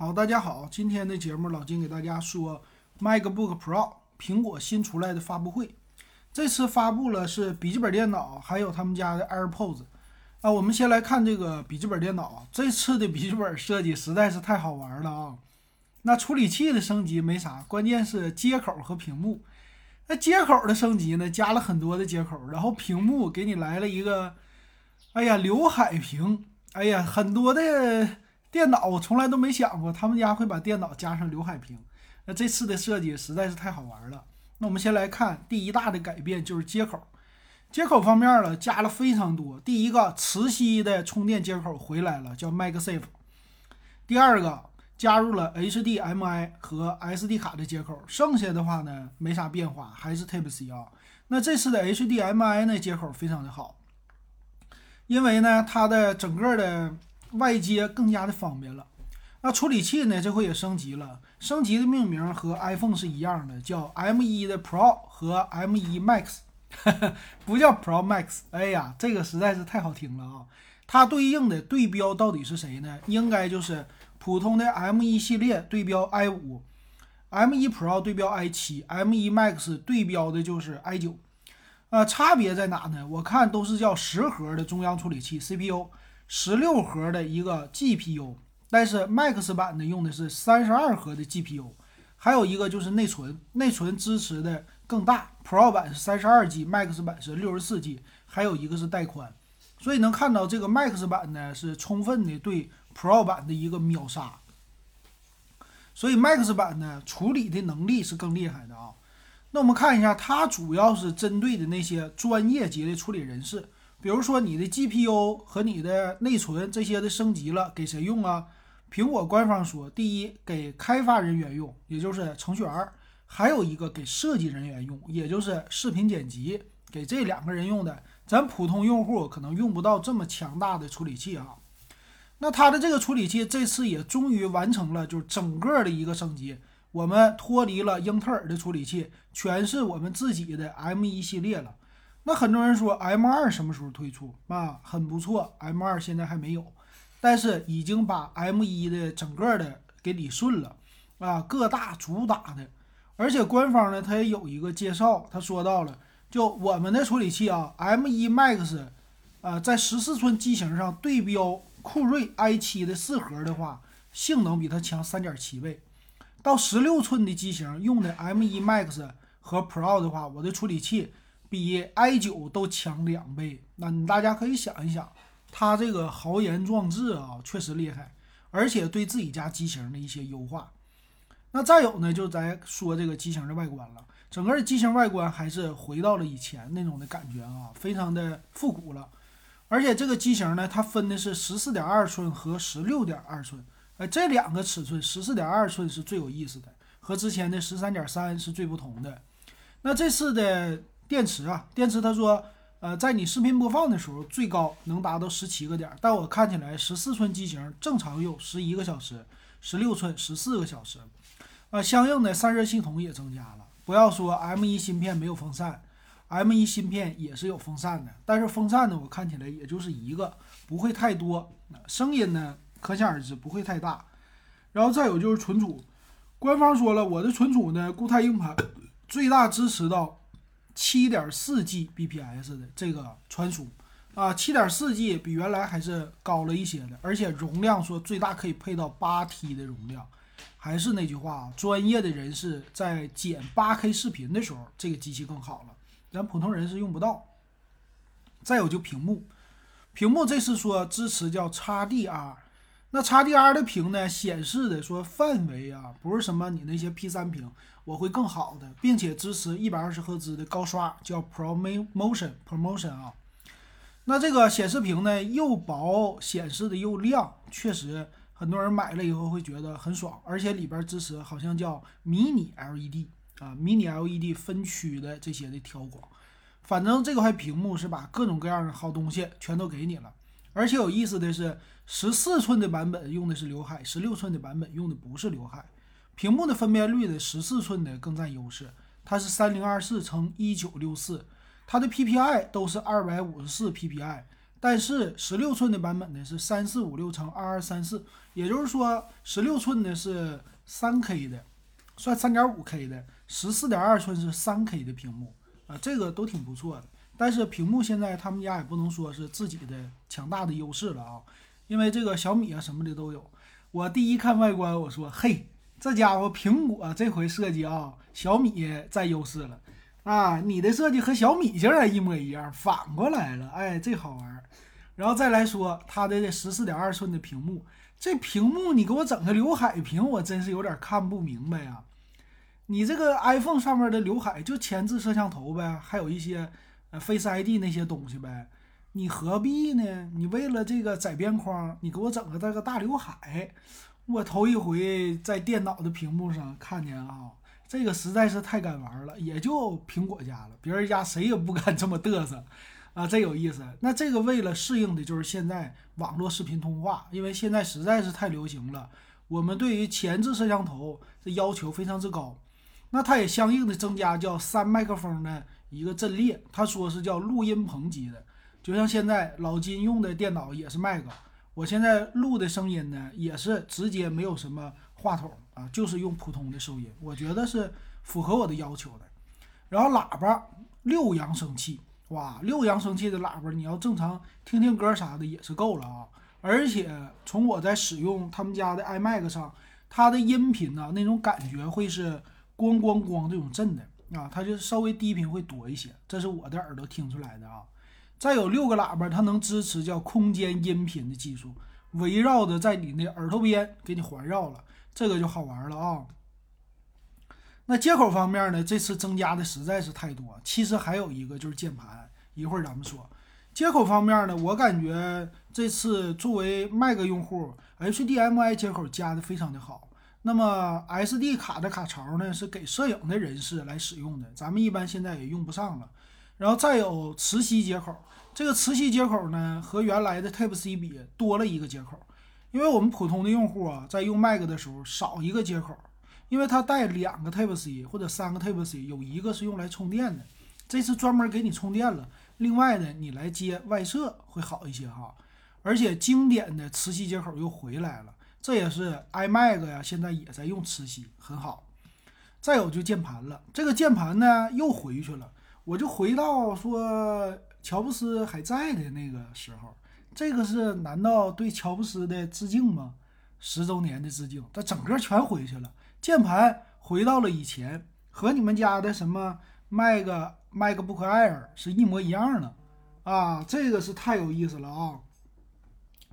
好，大家好，今天的节目老金给大家说 MacBook Pro 苹果新出来的发布会。这次发布了是笔记本电脑，还有他们家的 AirPods。啊，我们先来看这个笔记本电脑，这次的笔记本设计实在是太好玩了啊！那处理器的升级没啥，关键是接口和屏幕。那接口的升级呢，加了很多的接口，然后屏幕给你来了一个，哎呀，刘海屏，哎呀，很多的。电脑我从来都没想过他们家会把电脑加上刘海屏，那这次的设计实在是太好玩了。那我们先来看第一大的改变就是接口，接口方面了加了非常多。第一个磁吸的充电接口回来了，叫 MagSafe。第二个加入了 HDMI 和 SD 卡的接口，剩下的话呢没啥变化，还是 Type C 啊。那这次的 HDMI 呢接口非常的好，因为呢它的整个的。外接更加的方便了，那处理器呢？这回也升级了，升级的命名和 iPhone 是一样的，叫 M1 的 Pro 和 M1 Max，不叫 Pro Max。哎呀，这个实在是太好听了啊！它对应的对标到底是谁呢？应该就是普通的 M1 系列对标 i5，M1 Pro 对标 i7，M1 Max 对标的就是 i9。呃，差别在哪呢？我看都是叫十核的中央处理器 CPU。十六核的一个 GPU，但是 Max 版的用的是三十二核的 GPU，还有一个就是内存，内存支持的更大，Pro 版是三十二 G，Max 版是六十四 G，还有一个是带宽，所以能看到这个 Max 版呢是充分的对 Pro 版的一个秒杀，所以 Max 版呢处理的能力是更厉害的啊。那我们看一下，它主要是针对的那些专业级的处理人士。比如说你的 GPU 和你的内存这些的升级了，给谁用啊？苹果官方说，第一给开发人员用，也就是程序员；还有一个给设计人员用，也就是视频剪辑，给这两个人用的。咱普通用户可能用不到这么强大的处理器啊。那它的这个处理器这次也终于完成了，就是整个的一个升级。我们脱离了英特尔的处理器，全是我们自己的 M1 系列了。那很多人说 M 二什么时候推出啊？很不错，M 二现在还没有，但是已经把 M 一的整个的给理顺了啊，各大主打的，而且官方呢，它也有一个介绍，他说到了，就我们的处理器啊，M 一 Max，啊，在十四寸机型上对标酷睿 i 七的四核的话，性能比它强三点七倍，到十六寸的机型用的 M 一 Max 和 Pro 的话，我的处理器。比 i 九都强两倍，那你大家可以想一想，它这个豪言壮志啊，确实厉害，而且对自己家机型的一些优化。那再有呢，就咱说这个机型的外观了，整个的机型外观还是回到了以前那种的感觉啊，非常的复古了。而且这个机型呢，它分的是十四点二寸和十六点二寸，呃，这两个尺寸，十四点二寸是最有意思的，和之前的十三点三是最不同的。那这次的。电池啊，电池他说，呃，在你视频播放的时候，最高能达到十七个点，但我看起来十四寸机型正常用十一个小时，十六寸十四个小时，啊，相应的散热系统也增加了。不要说 M1 芯片没有风扇，M1 芯片也是有风扇的，但是风扇呢，我看起来也就是一个，不会太多。声音呢，可想而知不会太大。然后再有就是存储，官方说了，我的存储呢，固态硬盘最大支持到。七点四 G bps 的这个传输啊，七点四 G 比原来还是高了一些的，而且容量说最大可以配到八 T 的容量。还是那句话啊，专业的人士在剪八 K 视频的时候，这个机器更好了，咱普通人是用不到。再有就屏幕，屏幕这次说支持叫 XDR。那 XDR 的屏呢，显示的说范围啊，不是什么你那些 P3 屏，我会更好的，并且支持一百二十赫兹的高刷，叫 ProMotion Promotion 啊。那这个显示屏呢，又薄，显示的又亮，确实很多人买了以后会觉得很爽，而且里边支持好像叫迷你 LED 啊，迷你 LED 分区的这些的调光，反正这块屏幕是把各种各样的好东西全都给你了。而且有意思的是，十四寸的版本用的是刘海，十六寸的版本用的不是刘海。屏幕的分辨率的十四寸的更占优势，它是三零二四乘一九六四，它的 PPI 都是二百五十四 PPI，但是十六寸的版本呢是三四五六乘二二三四，也就是说十六寸的是三 K 的，算三点五 K 的，十四点二寸是三 K 的屏幕啊，这个都挺不错的。但是屏幕现在他们家也不能说是自己的强大的优势了啊，因为这个小米啊什么的都有。我第一看外观，我说嘿，这家伙苹果这回设计啊，小米占优势了。啊，你的设计和小米竟然一模一样，反过来了，哎，这好玩。然后再来说它的这十四点二寸的屏幕，这屏幕你给我整个刘海屏，我真是有点看不明白呀。你这个 iPhone 上面的刘海就前置摄像头呗，还有一些 Face ID 那些东西呗，你何必呢？你为了这个窄边框，你给我整个这个大刘海，我头一回在电脑的屏幕上看见啊。这个实在是太敢玩了，也就苹果家了，别人家谁也不敢这么嘚瑟，啊，真有意思。那这个为了适应的就是现在网络视频通话，因为现在实在是太流行了，我们对于前置摄像头的要求非常之高，那它也相应的增加叫三麦克风的一个阵列，他说是叫录音棚级的，就像现在老金用的电脑也是麦克，我现在录的声音呢也是直接没有什么话筒。啊，就是用普通的收音，我觉得是符合我的要求的。然后喇叭六扬声器，哇，六扬声器的喇叭，你要正常听听歌啥的也是够了啊。而且从我在使用他们家的 iMac 上，它的音频呢，那种感觉会是咣咣咣这种震的啊，它就稍微低频会多一些，这是我的耳朵听出来的啊。再有六个喇叭，它能支持叫空间音频的技术，围绕着在你那耳朵边给你环绕了。这个就好玩了啊！那接口方面呢？这次增加的实在是太多。其实还有一个就是键盘，一会儿咱们说。接口方面呢，我感觉这次作为 Mac 用户，HDMI 接口加的非常的好。那么 SD 卡的卡槽呢，是给摄影的人士来使用的，咱们一般现在也用不上了。然后再有磁吸接口，这个磁吸接口呢，和原来的 Type C 比多了一个接口。因为我们普通的用户啊，在用 Mac 的时候少一个接口，因为它带两个 Type C 或者三个 Type C，有一个是用来充电的，这次专门给你充电了。另外呢，你来接外设会好一些哈。而且经典的磁吸接口又回来了，这也是 iMac 呀，现在也在用磁吸，很好。再有就键盘了，这个键盘呢又回去了，我就回到说乔布斯还在的那个时候。这个是难道对乔布斯的致敬吗？十周年的致敬，它整个全回去了，键盘回到了以前，和你们家的什么 Mac MacBook Air 是一模一样的啊！这个是太有意思了啊！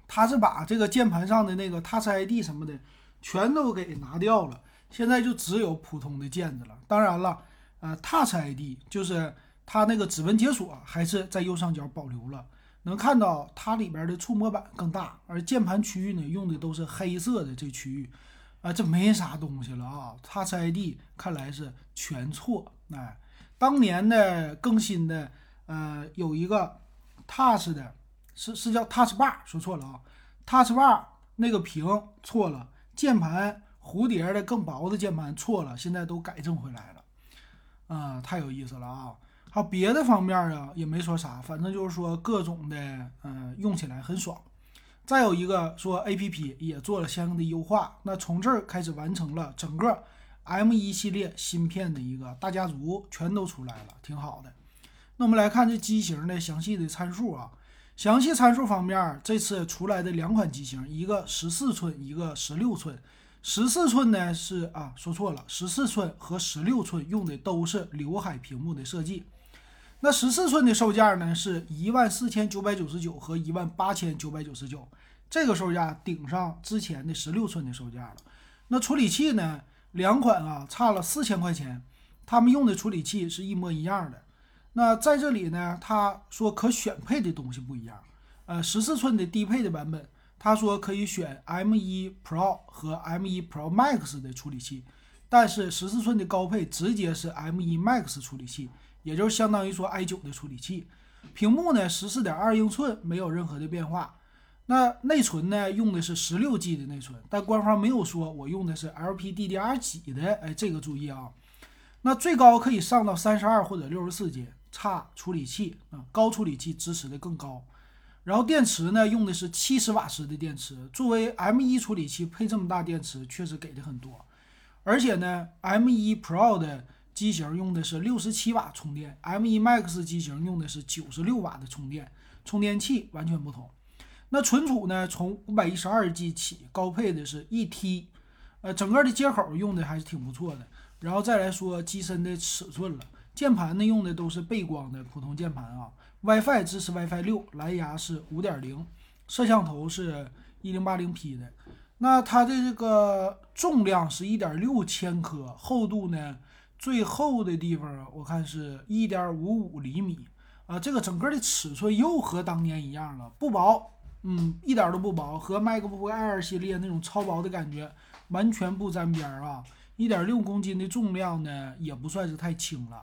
他是把这个键盘上的那个 Touch ID 什么的全都给拿掉了，现在就只有普通的键子了。当然了，呃，Touch ID 就是它那个指纹解锁还是在右上角保留了。能看到它里边的触摸板更大，而键盘区域呢用的都是黑色的这区域，啊，这没啥东西了啊。Touch ID 看来是全错，哎，当年的更新的，呃，有一个 Touch 的，是是叫 Touch Bar，说错了啊，Touch Bar 那个屏错了，键盘蝴蝶的更薄的键盘错了，现在都改正回来了，啊，太有意思了啊。好，别的方面啊也没说啥，反正就是说各种的，嗯，用起来很爽。再有一个说 A P P 也做了相应的优化，那从这儿开始完成了整个 M 一系列芯片的一个大家族，全都出来了，挺好的。那我们来看这机型的详细的参数啊，详细参数方面，这次出来的两款机型，一个十四寸，一个十六寸。十四寸呢是啊，说错了，十四寸和十六寸用的都是刘海屏幕的设计。那十四寸的售价呢，是一万四千九百九十九和一万八千九百九十九，这个售价顶上之前的十六寸的售价了。那处理器呢，两款啊差了四千块钱，他们用的处理器是一模一样的。那在这里呢，他说可选配的东西不一样。呃，十四寸的低配的版本，他说可以选 M1 Pro 和 M1 Pro Max 的处理器，但是十四寸的高配直接是 M1 Max 处理器。也就是相当于说 i9 的处理器，屏幕呢十四点二英寸，没有任何的变化。那内存呢用的是十六 G 的内存，但官方没有说我用的是 LPDDR 几的，哎，这个注意啊。那最高可以上到三十二或者六十四 G，差处理器啊，高处理器支持的更高。然后电池呢，用的是七十瓦时的电池。作为 M1 处理器，配这么大电池确实给的很多。而且呢，M1 Pro 的机型用的是六十七瓦充电，M1 Max 机型用的是九十六瓦的充电，充电器完全不同。那存储呢，从五百一十二 G 起，高配的是一 T，呃，整个的接口用的还是挺不错的。然后再来说机身的尺寸了，键盘呢用的都是背光的普通键盘啊。WiFi 支持 WiFi 六，蓝牙是五点零，摄像头是一零八零 P 的。那它的这个重量是一点六千克，厚度呢，最厚的地方我看是一点五五厘米啊。这个整个的尺寸又和当年一样了，不薄，嗯，一点都不薄，和 MacBook Air 系列那种超薄的感觉完全不沾边儿啊。一点六公斤的重量呢，也不算是太轻了。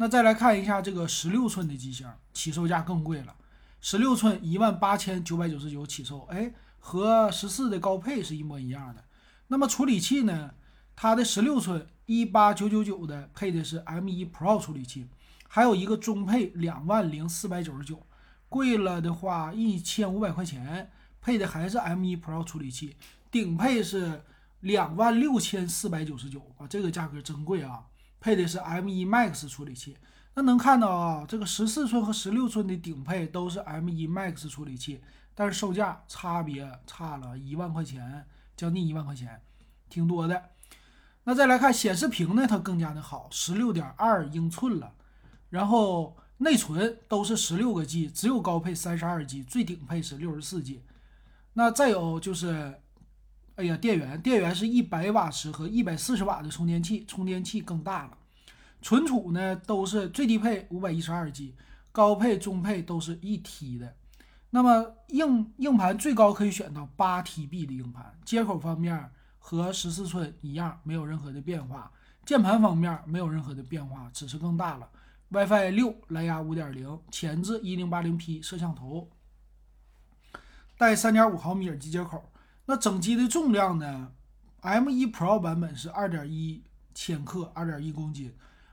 那再来看一下这个十六寸的机型，起售价更贵了，十六寸一万八千九百九十九起售，哎，和十四的高配是一模一样的。那么处理器呢？它的十六寸一八九九九的配的是 M1 Pro 处理器，还有一个中配两万零四百九十九，贵了的话一千五百块钱，配的还是 M1 Pro 处理器，顶配是两万六千四百九十九啊，这个价格真贵啊。配的是 M1 Max 处理器，那能看到啊，这个十四寸和十六寸的顶配都是 M1 Max 处理器，但是售价差别差了一万块钱，将近一万块钱，挺多的。那再来看显示屏呢，它更加的好，十六点二英寸了，然后内存都是十六个 G，只有高配三十二 G，最顶配是六十四 G。那再有就是。哎呀，电源电源是一百瓦时和一百四十瓦的充电器，充电器更大了。存储呢都是最低配五百一十二 G，高配中配都是一 T 的。那么硬硬盘最高可以选到八 TB 的硬盘。接口方面和十四寸一样，没有任何的变化。键盘方面没有任何的变化，只是更大了。WiFi 六，蓝牙五点零，前置一零八零 P 摄像头，带三点五毫米耳机接口。那整机的重量呢？M1 Pro 版本是二点一千克，二点一公斤，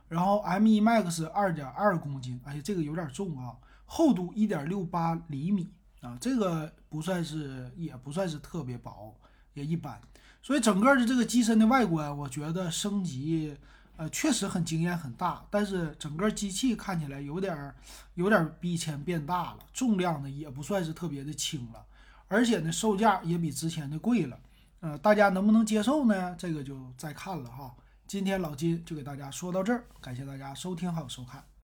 然后 M1 Max 二点二公斤，哎且，这个有点重啊。厚度一点六八厘米啊，这个不算是，也不算是特别薄，也一般。所以整个的这个机身的外观，我觉得升级，呃，确实很惊艳很大。但是整个机器看起来有点，有点比以前变大了，重量呢也不算是特别的轻了。而且呢，售价也比之前的贵了，呃，大家能不能接受呢？这个就再看了哈。今天老金就给大家说到这儿，感谢大家收听还有收看。